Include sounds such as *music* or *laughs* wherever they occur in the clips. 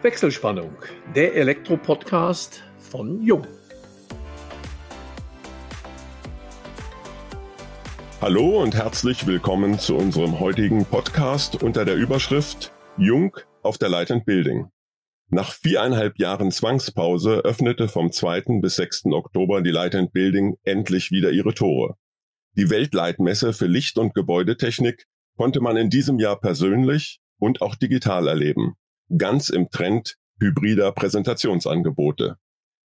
Wechselspannung, der Elektro-Podcast von Jung. Hallo und herzlich willkommen zu unserem heutigen Podcast unter der Überschrift Jung auf der Light and Building. Nach viereinhalb Jahren Zwangspause öffnete vom 2. bis 6. Oktober die Light and Building endlich wieder ihre Tore. Die Weltleitmesse für Licht- und Gebäudetechnik konnte man in diesem Jahr persönlich und auch digital erleben. Ganz im Trend hybrider Präsentationsangebote.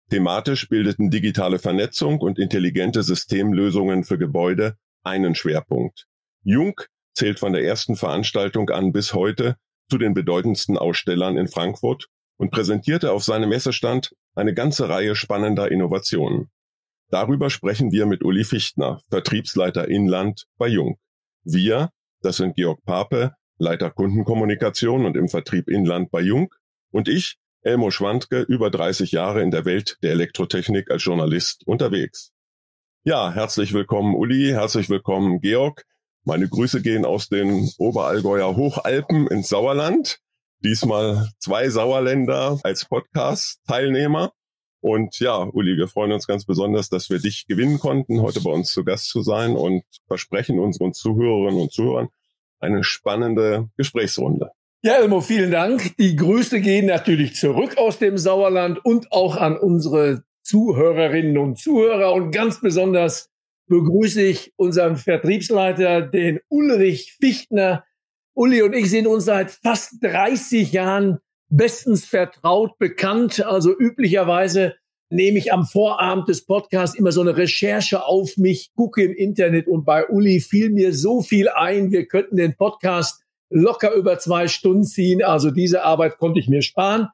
Thematisch bildeten digitale Vernetzung und intelligente Systemlösungen für Gebäude einen Schwerpunkt. Jung zählt von der ersten Veranstaltung an bis heute zu den bedeutendsten Ausstellern in Frankfurt und präsentierte auf seinem Messestand eine ganze Reihe spannender Innovationen. Darüber sprechen wir mit Uli Fichtner, Vertriebsleiter Inland bei Jung. Wir, das sind Georg Pape, Leiter Kundenkommunikation und im Vertrieb Inland bei Jung und ich, Elmo Schwandke, über 30 Jahre in der Welt der Elektrotechnik als Journalist unterwegs. Ja, herzlich willkommen Uli, herzlich willkommen Georg. Meine Grüße gehen aus den Oberallgäuer Hochalpen ins Sauerland. Diesmal zwei Sauerländer als Podcast-Teilnehmer. Und ja, Uli, wir freuen uns ganz besonders, dass wir dich gewinnen konnten, heute bei uns zu Gast zu sein und versprechen unseren Zuhörerinnen und Zuhörern eine spannende Gesprächsrunde. Ja, Elmo, vielen Dank. Die Grüße gehen natürlich zurück aus dem Sauerland und auch an unsere Zuhörerinnen und Zuhörer. Und ganz besonders begrüße ich unseren Vertriebsleiter, den Ulrich Fichtner. Uli und ich sind uns seit fast 30 Jahren bestens vertraut, bekannt. Also üblicherweise nehme ich am Vorabend des Podcasts immer so eine Recherche auf mich, gucke im Internet und bei Uli fiel mir so viel ein, wir könnten den Podcast locker über zwei Stunden ziehen. Also diese Arbeit konnte ich mir sparen.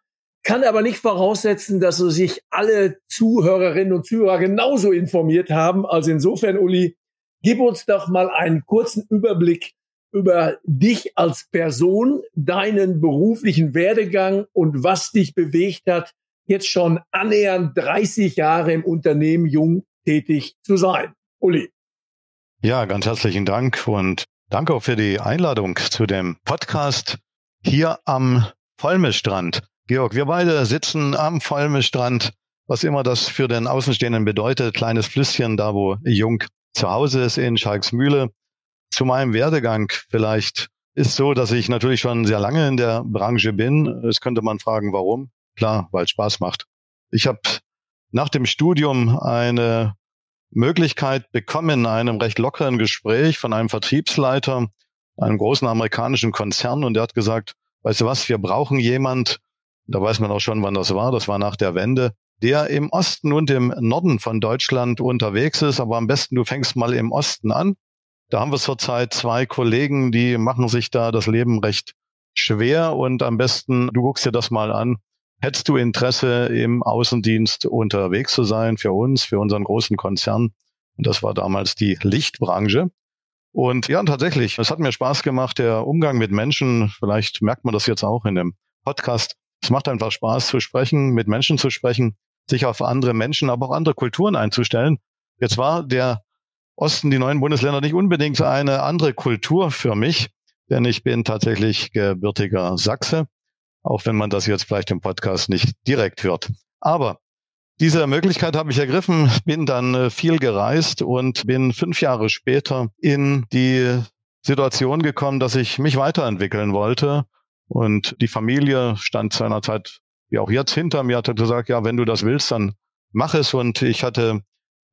Kann aber nicht voraussetzen, dass sich alle Zuhörerinnen und Zuhörer genauso informiert haben. Also insofern, Uli, gib uns doch mal einen kurzen Überblick über dich als Person, deinen beruflichen Werdegang und was dich bewegt hat, jetzt schon annähernd 30 Jahre im Unternehmen jung tätig zu sein. Uli. Ja, ganz herzlichen Dank und danke auch für die Einladung zu dem Podcast hier am Vollmestrand. Georg, wir beide sitzen am Vollmestrand, was immer das für den Außenstehenden bedeutet. Kleines Flüsschen, da wo Jung zu Hause ist in Schalksmühle. Zu meinem Werdegang vielleicht ist so, dass ich natürlich schon sehr lange in der Branche bin. Es könnte man fragen, warum. Klar, weil es Spaß macht. Ich habe nach dem Studium eine Möglichkeit bekommen, in einem recht lockeren Gespräch von einem Vertriebsleiter, einem großen amerikanischen Konzern, und der hat gesagt, weißt du was, wir brauchen jemand, da weiß man auch schon, wann das war, das war nach der Wende, der im Osten und im Norden von Deutschland unterwegs ist, aber am besten du fängst mal im Osten an. Da haben wir zurzeit zwei Kollegen, die machen sich da das Leben recht schwer und am besten du guckst dir das mal an. Hättest du Interesse, im Außendienst unterwegs zu sein für uns, für unseren großen Konzern? Und das war damals die Lichtbranche. Und ja, tatsächlich, es hat mir Spaß gemacht, der Umgang mit Menschen. Vielleicht merkt man das jetzt auch in dem Podcast. Es macht einfach Spaß zu sprechen, mit Menschen zu sprechen, sich auf andere Menschen, aber auch andere Kulturen einzustellen. Jetzt war der Osten, die neuen Bundesländer nicht unbedingt eine andere Kultur für mich, denn ich bin tatsächlich gebürtiger Sachse auch wenn man das jetzt vielleicht im Podcast nicht direkt hört. Aber diese Möglichkeit habe ich ergriffen, bin dann äh, viel gereist und bin fünf Jahre später in die Situation gekommen, dass ich mich weiterentwickeln wollte. Und die Familie stand seinerzeit, wie auch jetzt hinter mir, hat gesagt, ja, wenn du das willst, dann mach es. Und ich hatte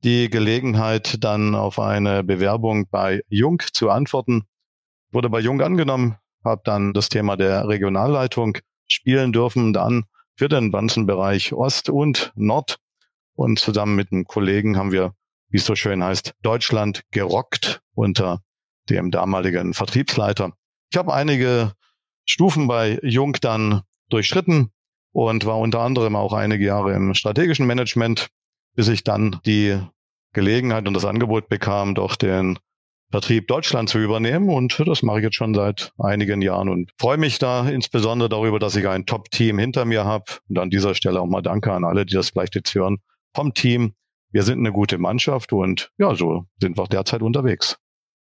die Gelegenheit, dann auf eine Bewerbung bei Jung zu antworten. Wurde bei Jung angenommen, habe dann das Thema der Regionalleitung spielen dürfen, dann für den ganzen Bereich Ost und Nord. Und zusammen mit einem Kollegen haben wir, wie es so schön heißt, Deutschland gerockt unter dem damaligen Vertriebsleiter. Ich habe einige Stufen bei Jung dann durchschritten und war unter anderem auch einige Jahre im strategischen Management, bis ich dann die Gelegenheit und das Angebot bekam, doch den Vertrieb Deutschland zu übernehmen. Und das mache ich jetzt schon seit einigen Jahren und freue mich da insbesondere darüber, dass ich ein Top-Team hinter mir habe. Und an dieser Stelle auch mal Danke an alle, die das vielleicht jetzt hören vom Team. Wir sind eine gute Mannschaft und ja, so sind wir derzeit unterwegs.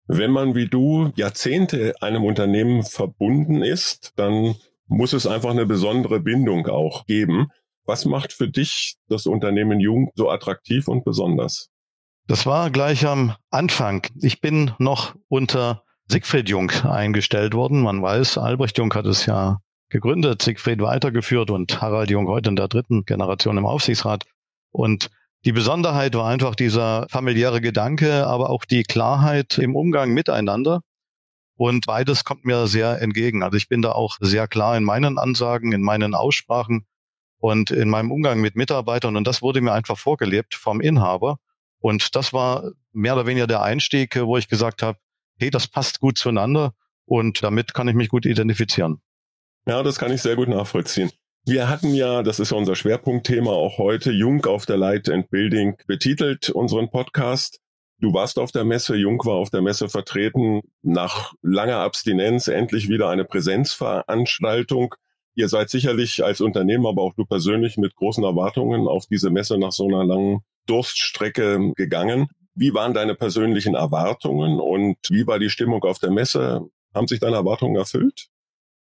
Wenn man wie du Jahrzehnte einem Unternehmen verbunden ist, dann muss es einfach eine besondere Bindung auch geben. Was macht für dich das Unternehmen Jung so attraktiv und besonders? Das war gleich am Anfang. Ich bin noch unter Siegfried Jung eingestellt worden. Man weiß, Albrecht Jung hat es ja gegründet, Siegfried weitergeführt und Harald Jung heute in der dritten Generation im Aufsichtsrat. Und die Besonderheit war einfach dieser familiäre Gedanke, aber auch die Klarheit im Umgang miteinander. Und beides kommt mir sehr entgegen. Also ich bin da auch sehr klar in meinen Ansagen, in meinen Aussprachen und in meinem Umgang mit Mitarbeitern. Und das wurde mir einfach vorgelebt vom Inhaber. Und das war mehr oder weniger der Einstieg, wo ich gesagt habe, hey, das passt gut zueinander und damit kann ich mich gut identifizieren. Ja, das kann ich sehr gut nachvollziehen. Wir hatten ja, das ist ja unser Schwerpunktthema auch heute, Jung auf der Light and Building betitelt, unseren Podcast. Du warst auf der Messe, Jung war auf der Messe vertreten, nach langer Abstinenz endlich wieder eine Präsenzveranstaltung. Ihr seid sicherlich als Unternehmen, aber auch du persönlich mit großen Erwartungen auf diese Messe nach so einer langen Durststrecke gegangen. Wie waren deine persönlichen Erwartungen und wie war die Stimmung auf der Messe? Haben sich deine Erwartungen erfüllt?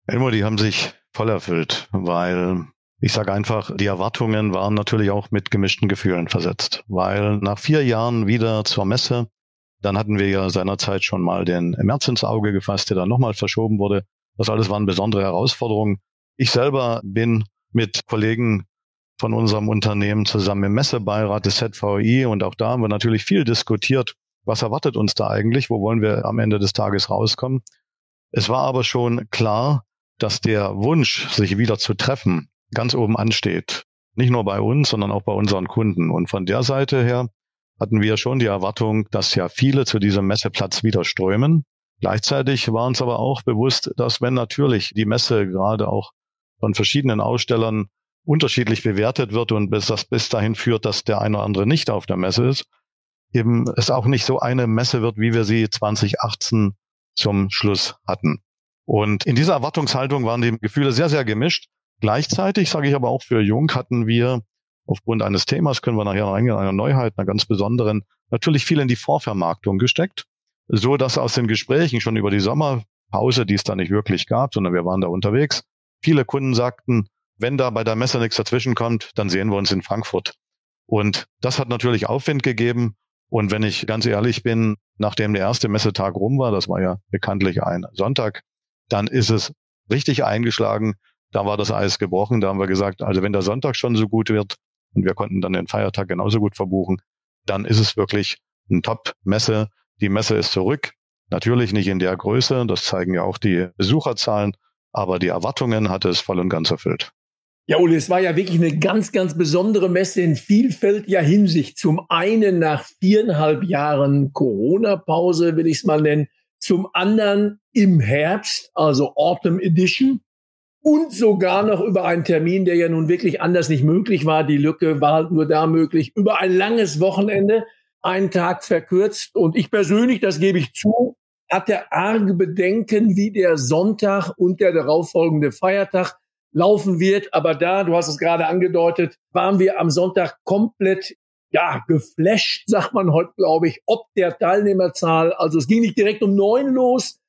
Elmo, die haben sich voll erfüllt, weil ich sage einfach, die Erwartungen waren natürlich auch mit gemischten Gefühlen versetzt, weil nach vier Jahren wieder zur Messe, dann hatten wir ja seinerzeit schon mal den März ins Auge gefasst, der dann nochmal verschoben wurde. Das alles waren besondere Herausforderungen. Ich selber bin mit Kollegen von unserem Unternehmen zusammen im Messebeirat des ZVI und auch da haben wir natürlich viel diskutiert. Was erwartet uns da eigentlich? Wo wollen wir am Ende des Tages rauskommen? Es war aber schon klar, dass der Wunsch, sich wieder zu treffen, ganz oben ansteht. Nicht nur bei uns, sondern auch bei unseren Kunden. Und von der Seite her hatten wir schon die Erwartung, dass ja viele zu diesem Messeplatz wieder strömen. Gleichzeitig war uns aber auch bewusst, dass wenn natürlich die Messe gerade auch von verschiedenen Ausstellern unterschiedlich bewertet wird und bis das bis dahin führt, dass der eine oder andere nicht auf der Messe ist, eben es auch nicht so eine Messe wird, wie wir sie 2018 zum Schluss hatten. Und in dieser Erwartungshaltung waren die Gefühle sehr, sehr gemischt. Gleichzeitig, sage ich aber auch für Jung, hatten wir aufgrund eines Themas, können wir nachher noch eingehen, einer Neuheit, einer ganz besonderen, natürlich viel in die Vorvermarktung gesteckt, so dass aus den Gesprächen schon über die Sommerpause, die es da nicht wirklich gab, sondern wir waren da unterwegs, viele Kunden sagten, wenn da bei der Messe nichts dazwischen kommt, dann sehen wir uns in Frankfurt. Und das hat natürlich Aufwind gegeben. Und wenn ich ganz ehrlich bin, nachdem der erste Messetag rum war, das war ja bekanntlich ein Sonntag, dann ist es richtig eingeschlagen. Da war das Eis gebrochen. Da haben wir gesagt, also wenn der Sonntag schon so gut wird und wir konnten dann den Feiertag genauso gut verbuchen, dann ist es wirklich ein Top-Messe. Die Messe ist zurück. Natürlich nicht in der Größe, das zeigen ja auch die Besucherzahlen, aber die Erwartungen hat es voll und ganz erfüllt. Ja, Uli, es war ja wirklich eine ganz, ganz besondere Messe in vielfältiger Hinsicht. Zum einen nach viereinhalb Jahren Corona-Pause, will ich es mal nennen. Zum anderen im Herbst, also Autumn Edition. Und sogar noch über einen Termin, der ja nun wirklich anders nicht möglich war. Die Lücke war halt nur da möglich. Über ein langes Wochenende, einen Tag verkürzt. Und ich persönlich, das gebe ich zu, hatte arge Bedenken, wie der Sonntag und der darauffolgende Feiertag laufen wird. Aber da, du hast es gerade angedeutet, waren wir am Sonntag komplett ja, geflasht, *laughs* sagt man heute, glaube ich, ob der Teilnehmerzahl. Also es ging nicht direkt um neun los,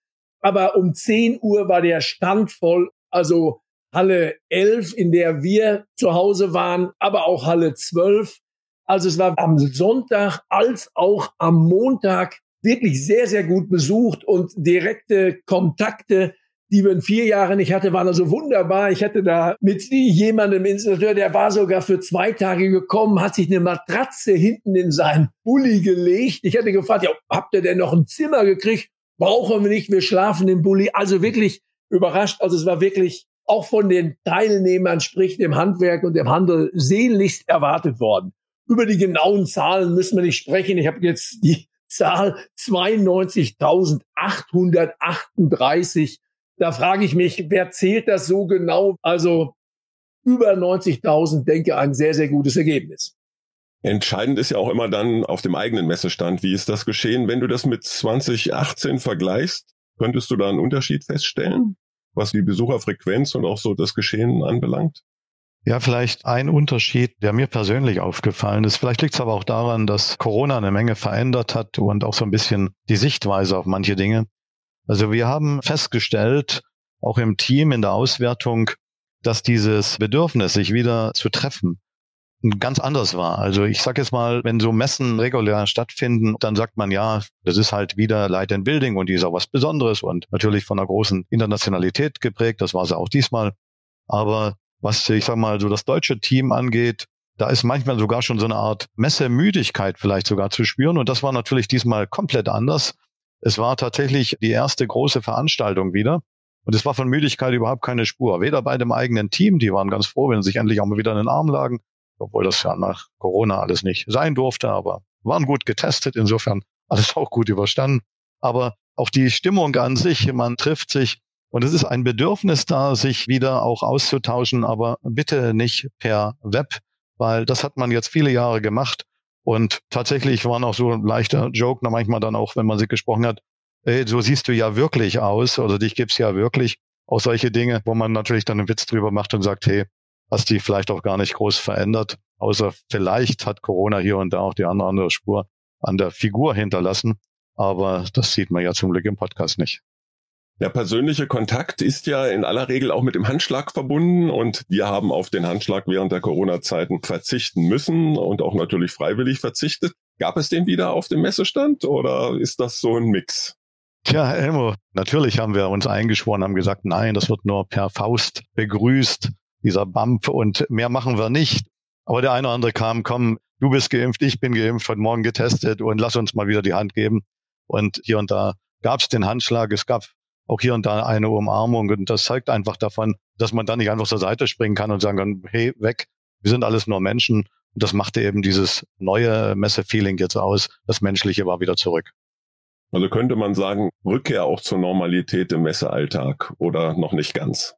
aber um zehn Uhr war der Stand voll. Also Halle elf, in der wir zu Hause waren, aber auch Halle zwölf. Also es war am Sonntag als auch am Montag wirklich sehr, sehr gut besucht und direkte Kontakte die wir in vier Jahren nicht hatte, waren also wunderbar. Ich hatte da mit jemandem Installateur, der war sogar für zwei Tage gekommen, hat sich eine Matratze hinten in seinen Bulli gelegt. Ich hatte gefragt, ja, habt ihr denn noch ein Zimmer gekriegt? Brauchen wir nicht, wir schlafen im Bulli. Also wirklich überrascht. Also es war wirklich auch von den Teilnehmern, sprich dem Handwerk und dem Handel, sehnlichst erwartet worden. Über die genauen Zahlen müssen wir nicht sprechen. Ich habe jetzt die Zahl 92.838 da frage ich mich, wer zählt das so genau? Also über 90.000, denke ein sehr, sehr gutes Ergebnis. Entscheidend ist ja auch immer dann auf dem eigenen Messestand. Wie ist das geschehen? Wenn du das mit 2018 vergleichst, könntest du da einen Unterschied feststellen, was die Besucherfrequenz und auch so das Geschehen anbelangt? Ja, vielleicht ein Unterschied, der mir persönlich aufgefallen ist. Vielleicht liegt es aber auch daran, dass Corona eine Menge verändert hat und auch so ein bisschen die Sichtweise auf manche Dinge. Also wir haben festgestellt, auch im Team, in der Auswertung, dass dieses Bedürfnis, sich wieder zu treffen, ganz anders war. Also ich sage jetzt mal, wenn so Messen regulär stattfinden, dann sagt man ja, das ist halt wieder Light and Building und die ist auch was Besonderes und natürlich von einer großen Internationalität geprägt. Das war sie auch diesmal. Aber was ich sag mal so das deutsche Team angeht, da ist manchmal sogar schon so eine Art Messemüdigkeit vielleicht sogar zu spüren und das war natürlich diesmal komplett anders. Es war tatsächlich die erste große Veranstaltung wieder. Und es war von Müdigkeit überhaupt keine Spur. Weder bei dem eigenen Team, die waren ganz froh, wenn sie sich endlich auch mal wieder in den Arm lagen, obwohl das ja nach Corona alles nicht sein durfte, aber waren gut getestet, insofern alles auch gut überstanden. Aber auch die Stimmung an sich, man trifft sich und es ist ein Bedürfnis da, sich wieder auch auszutauschen, aber bitte nicht per Web, weil das hat man jetzt viele Jahre gemacht und tatsächlich waren auch so ein leichter Joke, na manchmal dann auch, wenn man sich gesprochen hat, ey, so siehst du ja wirklich aus oder dich gibt's ja wirklich. Auch solche Dinge, wo man natürlich dann einen Witz drüber macht und sagt, hey, hast dich vielleicht auch gar nicht groß verändert, außer vielleicht hat Corona hier und da auch die andere, andere Spur an der Figur hinterlassen. Aber das sieht man ja zum Glück im Podcast nicht. Der persönliche Kontakt ist ja in aller Regel auch mit dem Handschlag verbunden und wir haben auf den Handschlag während der Corona-Zeiten verzichten müssen und auch natürlich freiwillig verzichtet. Gab es den wieder auf dem Messestand oder ist das so ein Mix? Tja, Elmo, natürlich haben wir uns eingeschworen, haben gesagt, nein, das wird nur per Faust begrüßt dieser Bump und mehr machen wir nicht. Aber der eine oder andere kam, komm, du bist geimpft, ich bin geimpft, heute Morgen getestet und lass uns mal wieder die Hand geben. Und hier und da gab es den Handschlag, es gab auch hier und da eine Umarmung und das zeigt einfach davon, dass man dann nicht einfach zur Seite springen kann und sagen kann, hey, weg, wir sind alles nur Menschen. Und das machte eben dieses neue Messe-Feeling jetzt aus. Das Menschliche war wieder zurück. Also könnte man sagen, Rückkehr auch zur Normalität im Messealltag oder noch nicht ganz?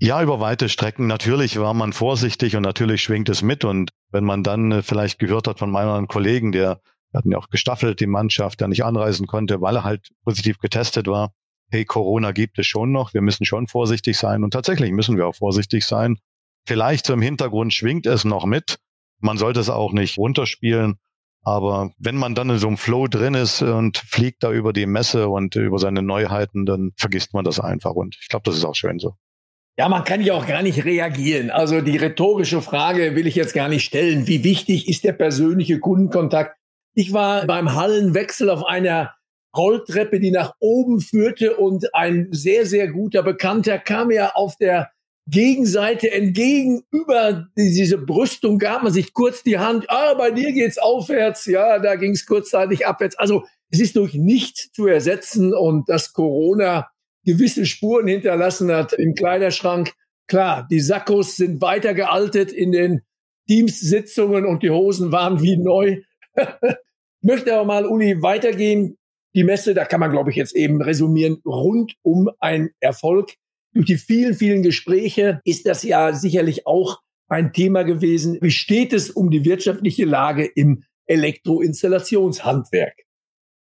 Ja, über weite Strecken. Natürlich war man vorsichtig und natürlich schwingt es mit. Und wenn man dann äh, vielleicht gehört hat von meinem Kollegen, der wir hatten ja auch gestaffelt die Mannschaft, der nicht anreisen konnte, weil er halt positiv getestet war. Hey, Corona gibt es schon noch. Wir müssen schon vorsichtig sein. Und tatsächlich müssen wir auch vorsichtig sein. Vielleicht so im Hintergrund schwingt es noch mit. Man sollte es auch nicht runterspielen. Aber wenn man dann in so einem Flow drin ist und fliegt da über die Messe und über seine Neuheiten, dann vergisst man das einfach. Und ich glaube, das ist auch schön so. Ja, man kann ja auch gar nicht reagieren. Also die rhetorische Frage will ich jetzt gar nicht stellen. Wie wichtig ist der persönliche Kundenkontakt? Ich war beim Hallenwechsel auf einer Rolltreppe, die nach oben führte und ein sehr, sehr guter Bekannter kam ja auf der Gegenseite entgegen über diese Brüstung gab man sich kurz die Hand. Ah, bei dir geht's aufwärts. Ja, da ging's kurzzeitig abwärts. Also es ist durch nichts zu ersetzen und dass Corona gewisse Spuren hinterlassen hat im Kleiderschrank. Klar, die Sakkos sind weiter gealtet in den Teams-Sitzungen und die Hosen waren wie neu. *laughs* ich möchte aber mal, Uli, weitergehen. Die Messe, da kann man, glaube ich, jetzt eben resümieren, rund um ein Erfolg. Durch die vielen, vielen Gespräche ist das ja sicherlich auch ein Thema gewesen. Wie steht es um die wirtschaftliche Lage im Elektroinstallationshandwerk?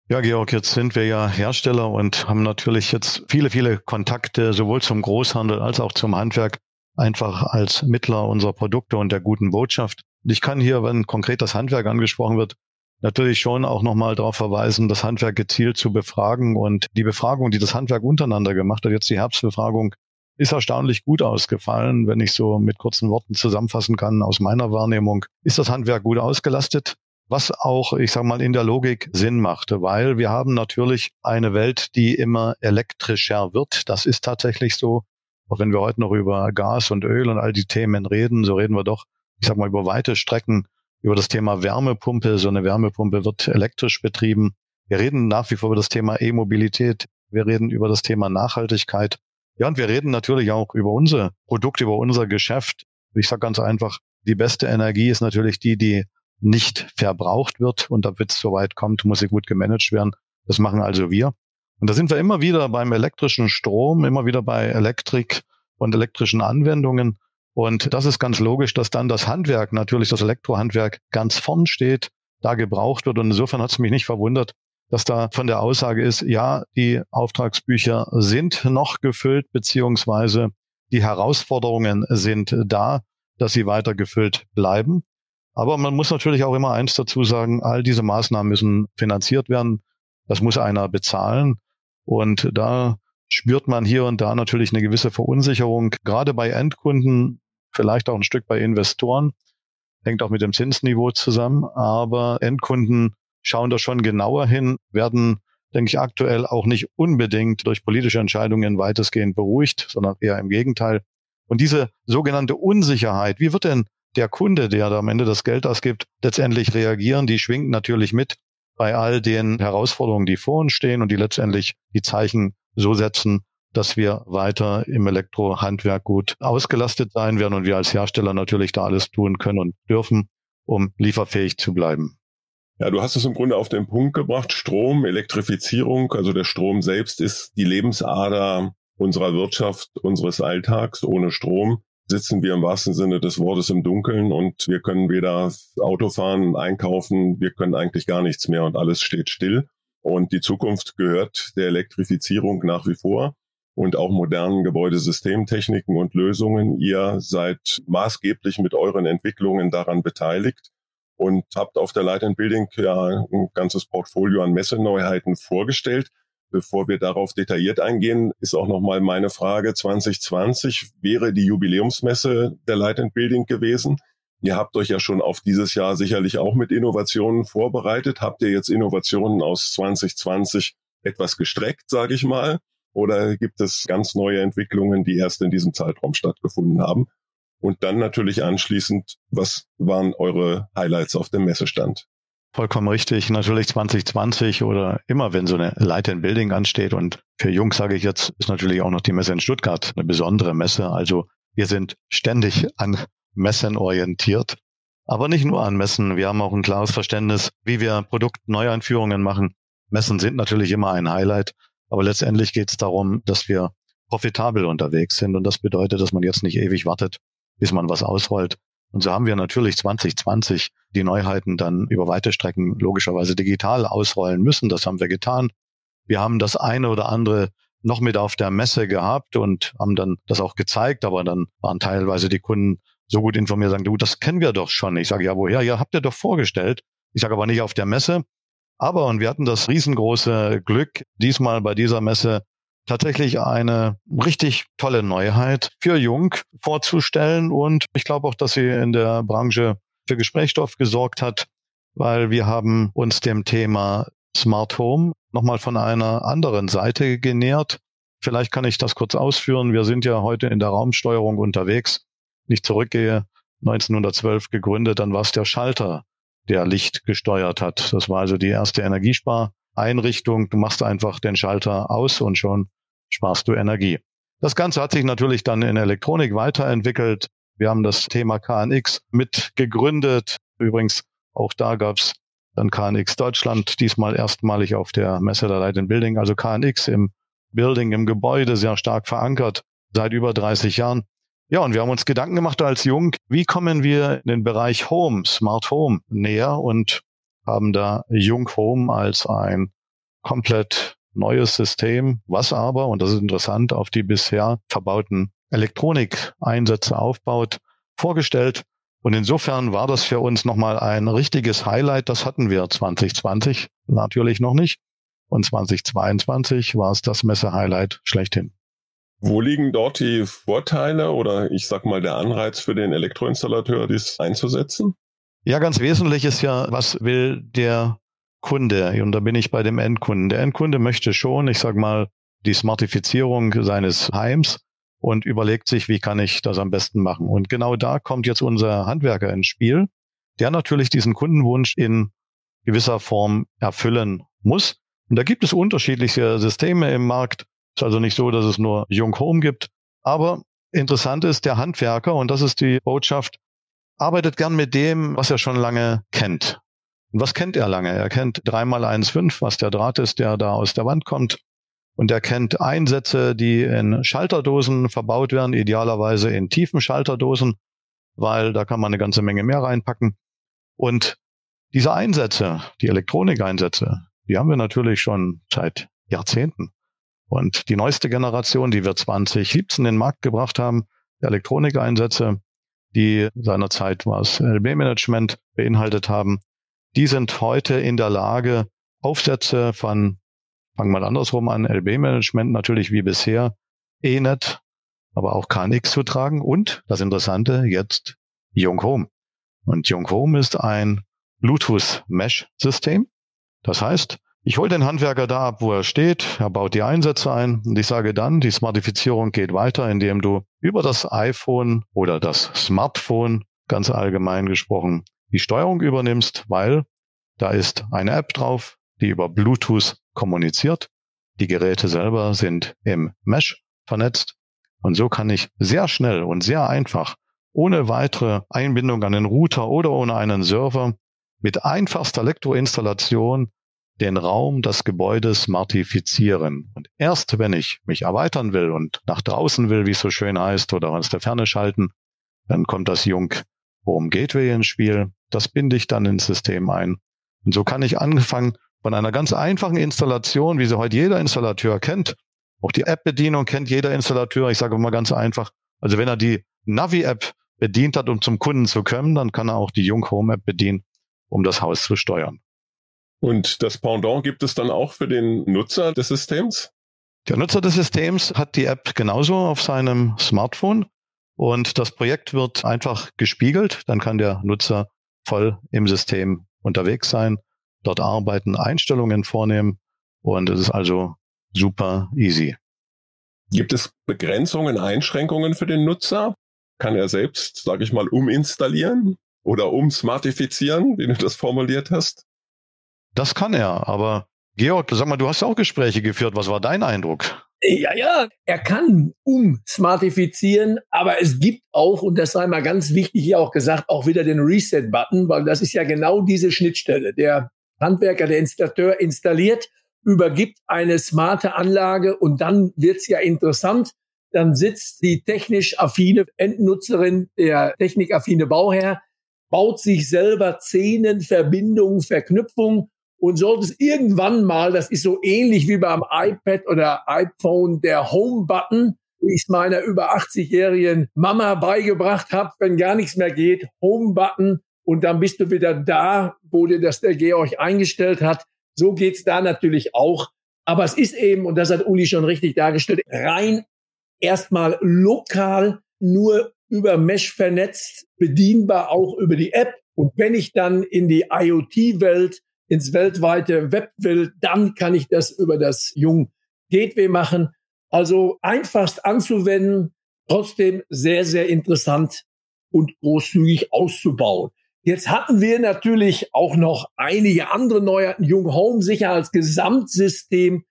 Ja, Georg, jetzt sind wir ja Hersteller und haben natürlich jetzt viele, viele Kontakte sowohl zum Großhandel als auch zum Handwerk, einfach als Mittler unserer Produkte und der guten Botschaft. Ich kann hier, wenn konkret das Handwerk angesprochen wird, natürlich schon auch nochmal darauf verweisen, das Handwerk gezielt zu befragen. Und die Befragung, die das Handwerk untereinander gemacht hat, jetzt die Herbstbefragung, ist erstaunlich gut ausgefallen, wenn ich so mit kurzen Worten zusammenfassen kann aus meiner Wahrnehmung. Ist das Handwerk gut ausgelastet? was auch, ich sage mal, in der Logik Sinn machte, weil wir haben natürlich eine Welt, die immer elektrischer wird. Das ist tatsächlich so. Auch wenn wir heute noch über Gas und Öl und all die Themen reden, so reden wir doch, ich sag mal, über weite Strecken über das Thema Wärmepumpe. So eine Wärmepumpe wird elektrisch betrieben. Wir reden nach wie vor über das Thema E-Mobilität. Wir reden über das Thema Nachhaltigkeit. Ja, und wir reden natürlich auch über unsere Produkte, über unser Geschäft. Ich sage ganz einfach, die beste Energie ist natürlich die, die nicht verbraucht wird und damit es soweit kommt, muss sie gut gemanagt werden. Das machen also wir. Und da sind wir immer wieder beim elektrischen Strom, immer wieder bei Elektrik und elektrischen Anwendungen. Und das ist ganz logisch, dass dann das Handwerk, natürlich das Elektrohandwerk, ganz vorn steht, da gebraucht wird. Und insofern hat es mich nicht verwundert, dass da von der Aussage ist, ja, die Auftragsbücher sind noch gefüllt, beziehungsweise die Herausforderungen sind da, dass sie weiter gefüllt bleiben. Aber man muss natürlich auch immer eins dazu sagen, all diese Maßnahmen müssen finanziert werden. Das muss einer bezahlen. Und da spürt man hier und da natürlich eine gewisse Verunsicherung, gerade bei Endkunden, vielleicht auch ein Stück bei Investoren, hängt auch mit dem Zinsniveau zusammen, aber Endkunden schauen da schon genauer hin, werden, denke ich, aktuell auch nicht unbedingt durch politische Entscheidungen weitestgehend beruhigt, sondern eher im Gegenteil. Und diese sogenannte Unsicherheit, wie wird denn der Kunde, der da am Ende das Geld ausgibt, letztendlich reagieren, die schwingt natürlich mit bei all den Herausforderungen, die vor uns stehen und die letztendlich die Zeichen so setzen, dass wir weiter im Elektrohandwerk gut ausgelastet sein werden und wir als Hersteller natürlich da alles tun können und dürfen, um lieferfähig zu bleiben. Ja, du hast es im Grunde auf den Punkt gebracht. Strom, Elektrifizierung, also der Strom selbst ist die Lebensader unserer Wirtschaft, unseres Alltags. Ohne Strom sitzen wir im wahrsten Sinne des Wortes im Dunkeln und wir können weder Auto fahren, einkaufen, wir können eigentlich gar nichts mehr und alles steht still. Und die Zukunft gehört der Elektrifizierung nach wie vor und auch modernen Gebäudesystemtechniken und Lösungen. Ihr seid maßgeblich mit euren Entwicklungen daran beteiligt und habt auf der Light and Building ja ein ganzes Portfolio an Messeneuheiten vorgestellt. Bevor wir darauf detailliert eingehen, ist auch nochmal meine Frage. 2020 wäre die Jubiläumsmesse der Light and Building gewesen. Ihr habt euch ja schon auf dieses Jahr sicherlich auch mit Innovationen vorbereitet. Habt ihr jetzt Innovationen aus 2020 etwas gestreckt, sage ich mal? Oder gibt es ganz neue Entwicklungen, die erst in diesem Zeitraum stattgefunden haben? Und dann natürlich anschließend, was waren eure Highlights auf dem Messestand? Vollkommen richtig. Natürlich 2020 oder immer, wenn so eine Light in Building ansteht. Und für Jungs sage ich jetzt, ist natürlich auch noch die Messe in Stuttgart eine besondere Messe. Also wir sind ständig an Messen orientiert. Aber nicht nur an Messen. Wir haben auch ein klares Verständnis, wie wir Produktneueinführungen machen. Messen sind natürlich immer ein Highlight. Aber letztendlich geht es darum, dass wir profitabel unterwegs sind. Und das bedeutet, dass man jetzt nicht ewig wartet, bis man was ausrollt. Und so haben wir natürlich 2020 die Neuheiten dann über weite Strecken logischerweise digital ausrollen müssen. Das haben wir getan. Wir haben das eine oder andere noch mit auf der Messe gehabt und haben dann das auch gezeigt, aber dann waren teilweise die Kunden so gut informiert, sagen, du, das kennen wir doch schon. Ich sage, ja, woher? Ja, habt ihr doch vorgestellt. Ich sage aber nicht auf der Messe. Aber, und wir hatten das riesengroße Glück, diesmal bei dieser Messe tatsächlich eine richtig tolle Neuheit für Jung vorzustellen. Und ich glaube auch, dass sie in der Branche für Gesprächsstoff gesorgt hat, weil wir haben uns dem Thema Smart Home nochmal von einer anderen Seite genähert. Vielleicht kann ich das kurz ausführen. Wir sind ja heute in der Raumsteuerung unterwegs. Ich zurückgehe, 1912 gegründet, dann war es der Schalter, der Licht gesteuert hat. Das war also die erste Energiespareinrichtung. Du machst einfach den Schalter aus und schon sparst du Energie. Das Ganze hat sich natürlich dann in Elektronik weiterentwickelt. Wir haben das Thema KNX mit gegründet. Übrigens, auch da gab's dann KNX Deutschland, diesmal erstmalig auf der Messe der Light in Building. Also KNX im Building, im Gebäude, sehr stark verankert, seit über 30 Jahren. Ja, und wir haben uns Gedanken gemacht als Jung, wie kommen wir in den Bereich Home, Smart Home näher und haben da Jung Home als ein komplett neues System, was aber, und das ist interessant, auf die bisher verbauten Elektronikeinsätze aufbaut, vorgestellt. Und insofern war das für uns nochmal ein richtiges Highlight. Das hatten wir 2020 natürlich noch nicht. Und 2022 war es das Messe-Highlight schlechthin. Wo liegen dort die Vorteile oder ich sag mal der Anreiz für den Elektroinstallateur, dies einzusetzen? Ja, ganz wesentlich ist ja, was will der Kunde? Und da bin ich bei dem Endkunden. Der Endkunde möchte schon, ich sag mal, die Smartifizierung seines Heims und überlegt sich, wie kann ich das am besten machen. Und genau da kommt jetzt unser Handwerker ins Spiel, der natürlich diesen Kundenwunsch in gewisser Form erfüllen muss. Und da gibt es unterschiedliche Systeme im Markt. Ist also nicht so, dass es nur Jung Home gibt. Aber interessant ist, der Handwerker, und das ist die Botschaft, arbeitet gern mit dem, was er schon lange kennt. Und was kennt er lange? Er kennt 3x1,5, was der Draht ist, der da aus der Wand kommt. Und er kennt Einsätze, die in Schalterdosen verbaut werden, idealerweise in tiefen Schalterdosen, weil da kann man eine ganze Menge mehr reinpacken. Und diese Einsätze, die Elektronikeinsätze, die haben wir natürlich schon seit Jahrzehnten. Und die neueste Generation, die wir 2017 in den Markt gebracht haben, Elektronikeinsätze, die seinerzeit was fangen wir andersrum an, LB-Management natürlich wie bisher, ENET, aber auch KNX zu tragen und das Interessante jetzt Young Home. Und Young Home ist ein Bluetooth-Mesh-System. Das heißt, ich hole den Handwerker da ab, wo er steht, er baut die Einsätze ein. Und ich sage dann, die Smartifizierung geht weiter, indem du über das iPhone oder das Smartphone, ganz allgemein gesprochen, die Steuerung übernimmst, weil da ist eine App drauf, die über Bluetooth kommuniziert. Die Geräte selber sind im Mesh vernetzt. Und so kann ich sehr schnell und sehr einfach, ohne weitere Einbindung an den Router oder ohne einen Server, mit einfachster Elektroinstallation den Raum des Gebäudes smartifizieren. Und erst wenn ich mich erweitern will und nach draußen will, wie es so schön heißt, oder aus der Ferne schalten, dann kommt das Jung Home Gateway ins Spiel. Das binde ich dann ins System ein. Und so kann ich anfangen von einer ganz einfachen Installation, wie sie heute jeder Installateur kennt. Auch die App-Bedienung kennt jeder Installateur. Ich sage mal ganz einfach. Also wenn er die Navi-App bedient hat, um zum Kunden zu kommen, dann kann er auch die Jung Home App bedienen, um das Haus zu steuern. Und das Pendant gibt es dann auch für den Nutzer des Systems? Der Nutzer des Systems hat die App genauso auf seinem Smartphone und das Projekt wird einfach gespiegelt. Dann kann der Nutzer voll im System unterwegs sein, dort arbeiten, Einstellungen vornehmen und es ist also super easy. Gibt es Begrenzungen, Einschränkungen für den Nutzer? Kann er selbst, sage ich mal, uminstallieren oder umsmartifizieren, wie du das formuliert hast? Das kann er, aber Georg, sag mal, du hast auch Gespräche geführt. Was war dein Eindruck? Ja, ja, er kann umsmartifizieren, aber es gibt auch, und das sei mal ganz wichtig hier auch gesagt, auch wieder den Reset-Button, weil das ist ja genau diese Schnittstelle. Der Handwerker, der Installateur installiert, übergibt eine smarte Anlage und dann wird's ja interessant. Dann sitzt die technisch affine Endnutzerin, der technikaffine Bauherr, baut sich selber Szenen, Verbindungen, Verknüpfungen und sollte es irgendwann mal, das ist so ähnlich wie beim iPad oder iPhone, der Home-Button, wie ich es meiner über 80-jährigen Mama beigebracht habe, wenn gar nichts mehr geht, Home-Button und dann bist du wieder da, wo dir das der Georg eingestellt hat. So geht's da natürlich auch. Aber es ist eben, und das hat Uli schon richtig dargestellt, rein erstmal lokal nur über Mesh vernetzt, bedienbar auch über die App. Und wenn ich dann in die IoT-Welt ins weltweite Web will, dann kann ich das über das Jung Gateway machen. Also einfachst anzuwenden, trotzdem sehr, sehr interessant und großzügig auszubauen. Jetzt hatten wir natürlich auch noch einige andere Neuheiten. Jung Home sicher als Gesamtsystem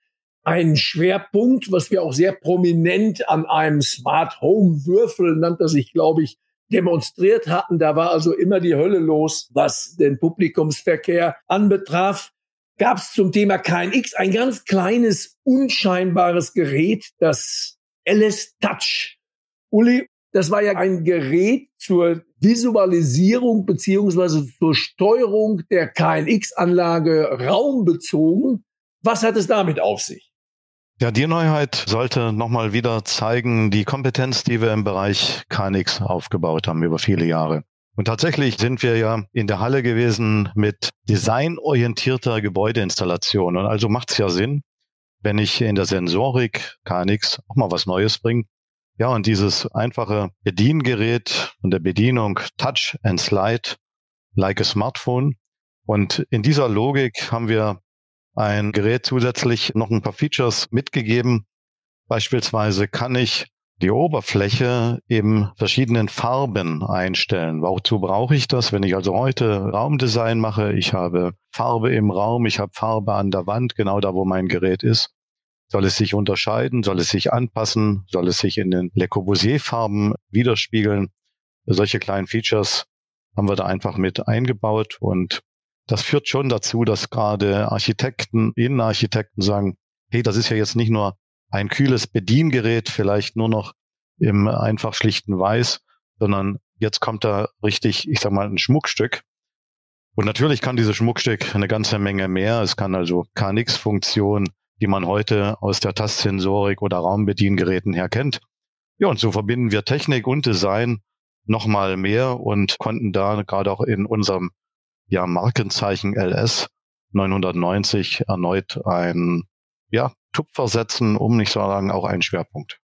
einen Schwerpunkt, was wir auch sehr prominent an einem Smart Home Würfel nannte sich, glaube ich, demonstriert hatten. Da war also immer die Hölle los, was den Publikumsverkehr anbetraf. Gab es zum Thema KNX ein ganz kleines, unscheinbares Gerät, das LS Touch. Uli, das war ja ein Gerät zur Visualisierung beziehungsweise zur Steuerung der KNX-Anlage raumbezogen. Was hat es damit auf sich? Ja, die Neuheit sollte nochmal wieder zeigen, die Kompetenz, die wir im Bereich KNX aufgebaut haben über viele Jahre. Und tatsächlich sind wir ja in der Halle gewesen mit designorientierter Gebäudeinstallation. Und also macht es ja Sinn, wenn ich in der Sensorik KNX auch mal was Neues bringe. Ja, und dieses einfache Bediengerät und der Bedienung Touch and Slide like a Smartphone. Und in dieser Logik haben wir ein Gerät zusätzlich noch ein paar Features mitgegeben. Beispielsweise kann ich die Oberfläche in verschiedenen Farben einstellen. Wozu brauche ich das? Wenn ich also heute Raumdesign mache, ich habe Farbe im Raum, ich habe Farbe an der Wand, genau da, wo mein Gerät ist. Soll es sich unterscheiden? Soll es sich anpassen? Soll es sich in den Le Corbusier-Farben widerspiegeln? Solche kleinen Features haben wir da einfach mit eingebaut und das führt schon dazu, dass gerade Architekten, Innenarchitekten sagen, hey, das ist ja jetzt nicht nur ein kühles Bediengerät, vielleicht nur noch im einfach schlichten Weiß, sondern jetzt kommt da richtig, ich sag mal, ein Schmuckstück. Und natürlich kann dieses Schmuckstück eine ganze Menge mehr. Es kann also KNX-Funktionen, die man heute aus der Tastsensorik oder Raumbediengeräten her kennt. Ja, und so verbinden wir Technik und Design nochmal mehr und konnten da gerade auch in unserem ja, Markenzeichen LS 990 erneut ein ja, Tupfer setzen, um nicht zu sagen, auch ein Schwerpunkt.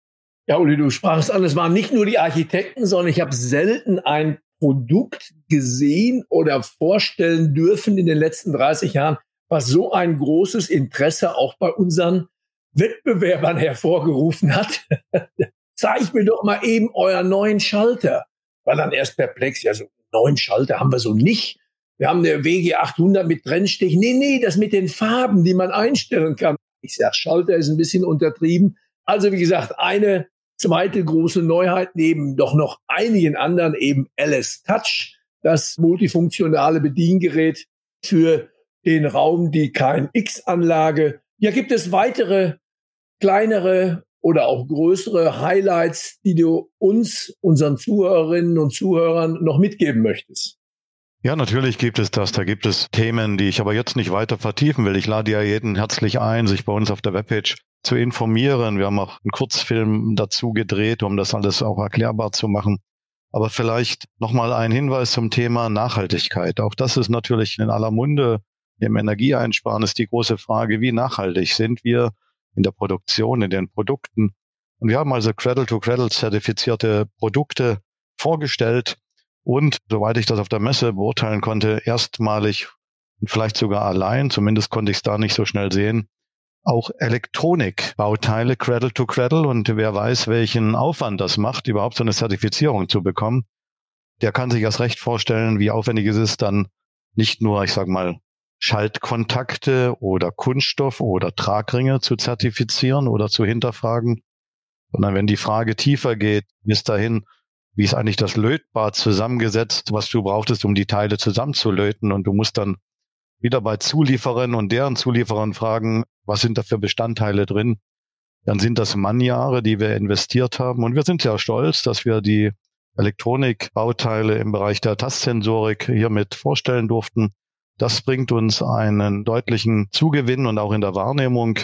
Ja, Uli, du sprachst an, es waren nicht nur die Architekten, sondern ich habe selten ein Produkt gesehen oder vorstellen dürfen in den letzten 30 Jahren, was so ein großes Interesse auch bei unseren Wettbewerbern hervorgerufen hat. *laughs* Zeig mir doch mal eben euren neuen Schalter. War dann erst perplex, ja, so einen neuen Schalter haben wir so nicht. Wir haben eine WG 800 mit Trennstich. Nee, nee, das mit den Farben, die man einstellen kann. Ich sag, Schalter ist ein bisschen untertrieben. Also, wie gesagt, eine zweite große Neuheit neben doch noch einigen anderen eben LS Touch, das multifunktionale Bediengerät für den Raum, die KNX-Anlage. Ja, gibt es weitere kleinere oder auch größere Highlights, die du uns, unseren Zuhörerinnen und Zuhörern noch mitgeben möchtest? Ja, natürlich gibt es das. Da gibt es Themen, die ich aber jetzt nicht weiter vertiefen will. Ich lade ja jeden herzlich ein, sich bei uns auf der Webpage zu informieren. Wir haben auch einen Kurzfilm dazu gedreht, um das alles auch erklärbar zu machen. Aber vielleicht nochmal ein Hinweis zum Thema Nachhaltigkeit. Auch das ist natürlich in aller Munde. Im Energieeinsparen ist die große Frage, wie nachhaltig sind wir in der Produktion, in den Produkten. Und wir haben also Cradle-to-Cradle zertifizierte Produkte vorgestellt und, soweit ich das auf der Messe beurteilen konnte, erstmalig und vielleicht sogar allein, zumindest konnte ich es da nicht so schnell sehen, auch Elektronikbauteile Cradle to Cradle. Und wer weiß, welchen Aufwand das macht, überhaupt so eine Zertifizierung zu bekommen, der kann sich erst recht vorstellen, wie aufwendig es ist, dann nicht nur, ich sag mal, Schaltkontakte oder Kunststoff oder Tragringe zu zertifizieren oder zu hinterfragen, sondern wenn die Frage tiefer geht, bis dahin, wie ist eigentlich das Lötbad zusammengesetzt, was du brauchtest, um die Teile zusammenzulöten und du musst dann wieder bei Zulieferern und deren Zulieferern fragen, was sind da für Bestandteile drin? Dann sind das Mannjahre, die wir investiert haben. Und wir sind sehr stolz, dass wir die Elektronikbauteile im Bereich der Tastsensorik hiermit vorstellen durften. Das bringt uns einen deutlichen Zugewinn und auch in der Wahrnehmung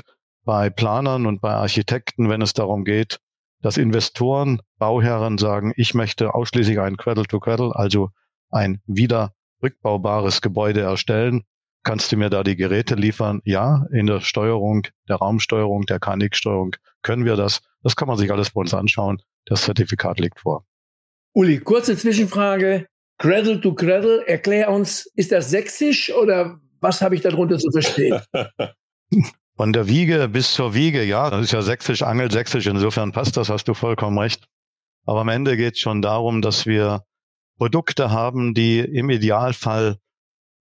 bei Planern und bei Architekten, wenn es darum geht, dass Investoren, Bauherren sagen, ich möchte ausschließlich ein Cradle-to-Cradle, also ein wieder rückbaubares Gebäude erstellen. Kannst du mir da die Geräte liefern? Ja, in der Steuerung, der Raumsteuerung, der KNX-Steuerung können wir das. Das kann man sich alles bei uns anschauen. Das Zertifikat liegt vor. Uli, kurze Zwischenfrage. Cradle to Cradle, erklär uns, ist das sächsisch oder was habe ich darunter zu verstehen? *laughs* Von der Wiege bis zur Wiege, ja, das ist ja sächsisch, angelsächsisch, insofern passt das, hast du vollkommen recht. Aber am Ende geht es schon darum, dass wir Produkte haben, die im Idealfall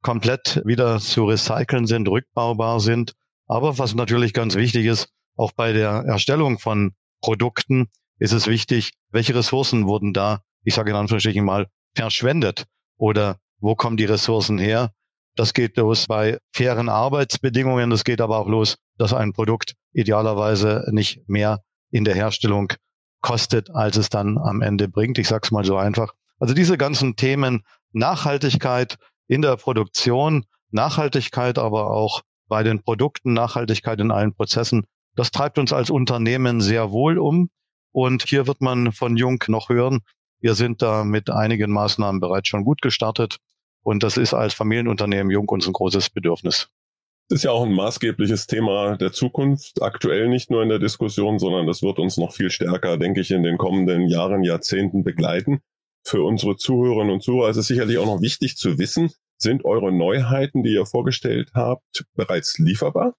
komplett wieder zu recyceln sind, rückbaubar sind. Aber was natürlich ganz wichtig ist, auch bei der Erstellung von Produkten ist es wichtig, welche Ressourcen wurden da, ich sage in Anführungsstrichen mal, verschwendet oder wo kommen die Ressourcen her? Das geht los bei fairen Arbeitsbedingungen. Das geht aber auch los, dass ein Produkt idealerweise nicht mehr in der Herstellung kostet, als es dann am Ende bringt. Ich sage es mal so einfach. Also diese ganzen Themen Nachhaltigkeit in der Produktion, Nachhaltigkeit aber auch bei den Produkten, Nachhaltigkeit in allen Prozessen, das treibt uns als Unternehmen sehr wohl um. Und hier wird man von Jung noch hören, wir sind da mit einigen Maßnahmen bereits schon gut gestartet. Und das ist als Familienunternehmen Jung uns ein großes Bedürfnis. Ist ja auch ein maßgebliches Thema der Zukunft, aktuell nicht nur in der Diskussion, sondern das wird uns noch viel stärker, denke ich, in den kommenden Jahren, Jahrzehnten begleiten. Für unsere Zuhörerinnen und Zuhörer ist es sicherlich auch noch wichtig zu wissen, sind eure Neuheiten, die ihr vorgestellt habt, bereits lieferbar?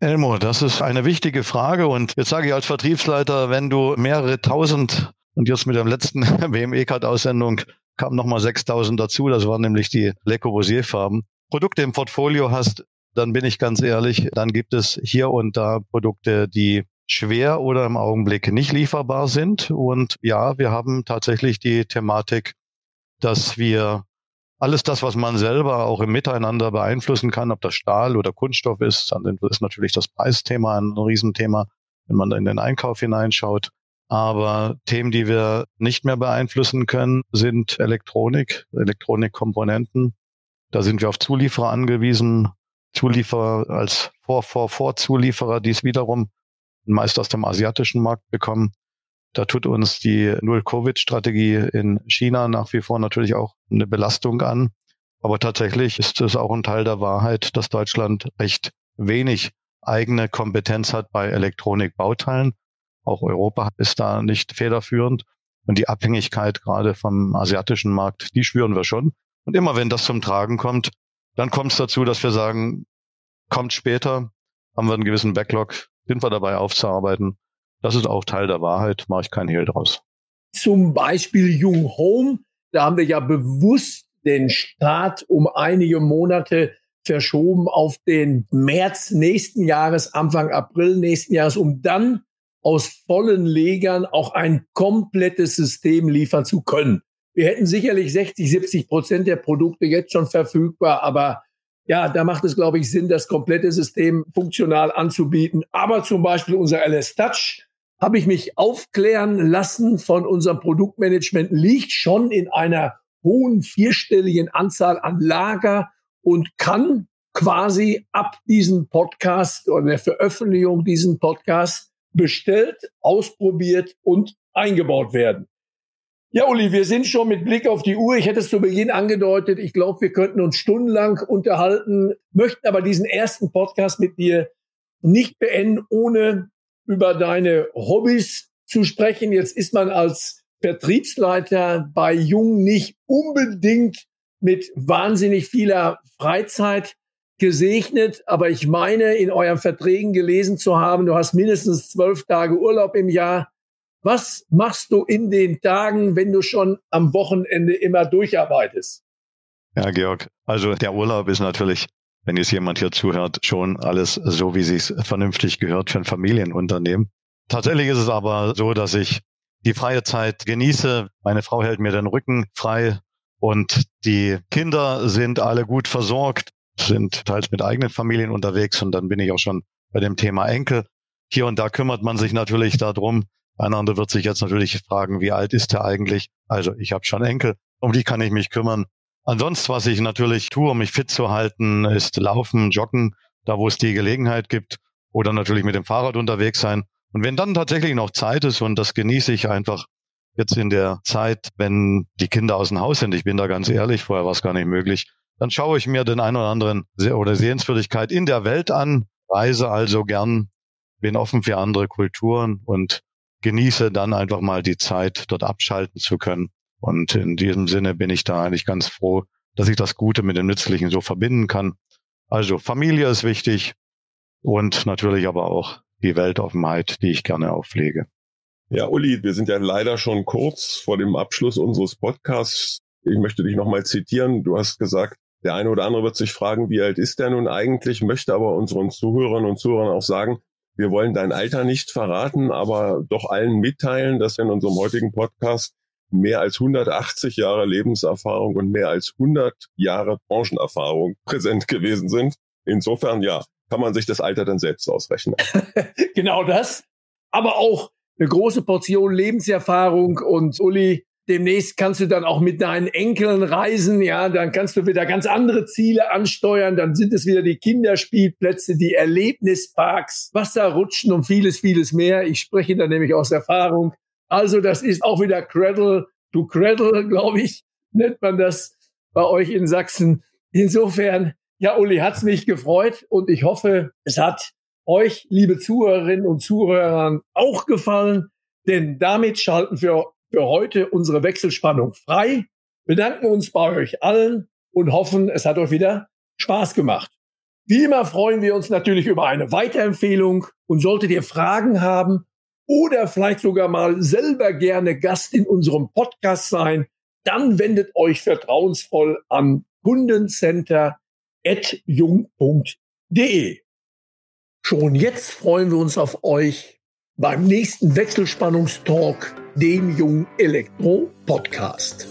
Elmo, das ist eine wichtige Frage und jetzt sage ich als Vertriebsleiter, wenn du mehrere tausend und jetzt mit der letzten *laughs* WME-Card-Aussendung kamen nochmal 6000 dazu, das waren nämlich die Le Corbusier-Farben. Produkte im Portfolio hast, dann bin ich ganz ehrlich, dann gibt es hier und da Produkte, die schwer oder im Augenblick nicht lieferbar sind. Und ja, wir haben tatsächlich die Thematik, dass wir alles das, was man selber auch im Miteinander beeinflussen kann, ob das Stahl oder Kunststoff ist, dann ist natürlich das Preisthema ein Riesenthema, wenn man da in den Einkauf hineinschaut. Aber Themen, die wir nicht mehr beeinflussen können, sind Elektronik, Elektronikkomponenten. Da sind wir auf Zulieferer angewiesen. Zulieferer als Vor-Vor-Vor-Zulieferer, die es wiederum meist aus dem asiatischen Markt bekommen. Da tut uns die Null-Covid-Strategie in China nach wie vor natürlich auch eine Belastung an. Aber tatsächlich ist es auch ein Teil der Wahrheit, dass Deutschland recht wenig eigene Kompetenz hat bei Elektronikbauteilen. Auch Europa ist da nicht federführend. Und die Abhängigkeit gerade vom asiatischen Markt, die spüren wir schon. Und immer wenn das zum Tragen kommt, dann kommt es dazu, dass wir sagen, kommt später, haben wir einen gewissen Backlog, sind wir dabei aufzuarbeiten. Das ist auch Teil der Wahrheit, mache ich keinen Hehl draus. Zum Beispiel Jung Home, da haben wir ja bewusst den Start um einige Monate verschoben auf den März nächsten Jahres, Anfang April nächsten Jahres, um dann aus vollen Legern auch ein komplettes System liefern zu können. Wir hätten sicherlich 60, 70 Prozent der Produkte jetzt schon verfügbar, aber ja, da macht es, glaube ich, Sinn, das komplette System funktional anzubieten. Aber zum Beispiel unser LS Touch habe ich mich aufklären lassen von unserem Produktmanagement, liegt schon in einer hohen vierstelligen Anzahl an Lager und kann quasi ab diesem Podcast oder der Veröffentlichung diesen Podcast bestellt, ausprobiert und eingebaut werden. Ja, Uli, wir sind schon mit Blick auf die Uhr. Ich hätte es zu Beginn angedeutet. Ich glaube, wir könnten uns stundenlang unterhalten, möchten aber diesen ersten Podcast mit dir nicht beenden, ohne über deine Hobbys zu sprechen. Jetzt ist man als Vertriebsleiter bei Jung nicht unbedingt mit wahnsinnig vieler Freizeit gesegnet, aber ich meine, in euren Verträgen gelesen zu haben, du hast mindestens zwölf Tage Urlaub im Jahr. Was machst du in den Tagen, wenn du schon am Wochenende immer durcharbeitest? Ja, Georg, also der Urlaub ist natürlich, wenn jetzt jemand hier zuhört, schon alles so, wie es vernünftig gehört für ein Familienunternehmen. Tatsächlich ist es aber so, dass ich die freie Zeit genieße. Meine Frau hält mir den Rücken frei und die Kinder sind alle gut versorgt, sind teils mit eigenen Familien unterwegs und dann bin ich auch schon bei dem Thema Enkel. Hier und da kümmert man sich natürlich darum. Ein anderer wird sich jetzt natürlich fragen, wie alt ist er eigentlich? Also ich habe schon Enkel, um die kann ich mich kümmern. Ansonsten, was ich natürlich tue, um mich fit zu halten, ist laufen, joggen, da wo es die Gelegenheit gibt oder natürlich mit dem Fahrrad unterwegs sein. Und wenn dann tatsächlich noch Zeit ist, und das genieße ich einfach jetzt in der Zeit, wenn die Kinder aus dem Haus sind, ich bin da ganz ehrlich, vorher war es gar nicht möglich, dann schaue ich mir den einen oder anderen oder Sehenswürdigkeit in der Welt an, reise also gern, bin offen für andere Kulturen und genieße dann einfach mal die Zeit, dort abschalten zu können. Und in diesem Sinne bin ich da eigentlich ganz froh, dass ich das Gute mit dem Nützlichen so verbinden kann. Also Familie ist wichtig und natürlich aber auch die Weltoffenheit, die ich gerne auflege. Ja, Uli, wir sind ja leider schon kurz vor dem Abschluss unseres Podcasts. Ich möchte dich nochmal zitieren. Du hast gesagt, der eine oder andere wird sich fragen, wie alt ist der nun eigentlich, möchte aber unseren Zuhörern und Zuhörern auch sagen, wir wollen dein Alter nicht verraten, aber doch allen mitteilen, dass in unserem heutigen Podcast mehr als 180 Jahre Lebenserfahrung und mehr als 100 Jahre Branchenerfahrung *laughs* präsent gewesen sind. Insofern, ja, kann man sich das Alter dann selbst ausrechnen. *laughs* genau das. Aber auch eine große Portion Lebenserfahrung und Uli, demnächst kannst du dann auch mit deinen Enkeln reisen, ja, dann kannst du wieder ganz andere Ziele ansteuern, dann sind es wieder die Kinderspielplätze, die Erlebnisparks, Wasserrutschen und vieles, vieles mehr. Ich spreche da nämlich aus Erfahrung. Also das ist auch wieder Cradle to Cradle, glaube ich, nennt man das bei euch in Sachsen. Insofern ja, Uli, hat's mich gefreut und ich hoffe, es hat euch, liebe Zuhörerinnen und Zuhörer, auch gefallen, denn damit schalten wir für heute unsere Wechselspannung frei, bedanken uns bei euch allen und hoffen, es hat euch wieder Spaß gemacht. Wie immer freuen wir uns natürlich über eine Weiterempfehlung und solltet ihr Fragen haben oder vielleicht sogar mal selber gerne Gast in unserem Podcast sein, dann wendet euch vertrauensvoll an Kundencenter jung.de. Schon jetzt freuen wir uns auf euch beim nächsten Wechselspannungstalk, dem Jung Elektro Podcast.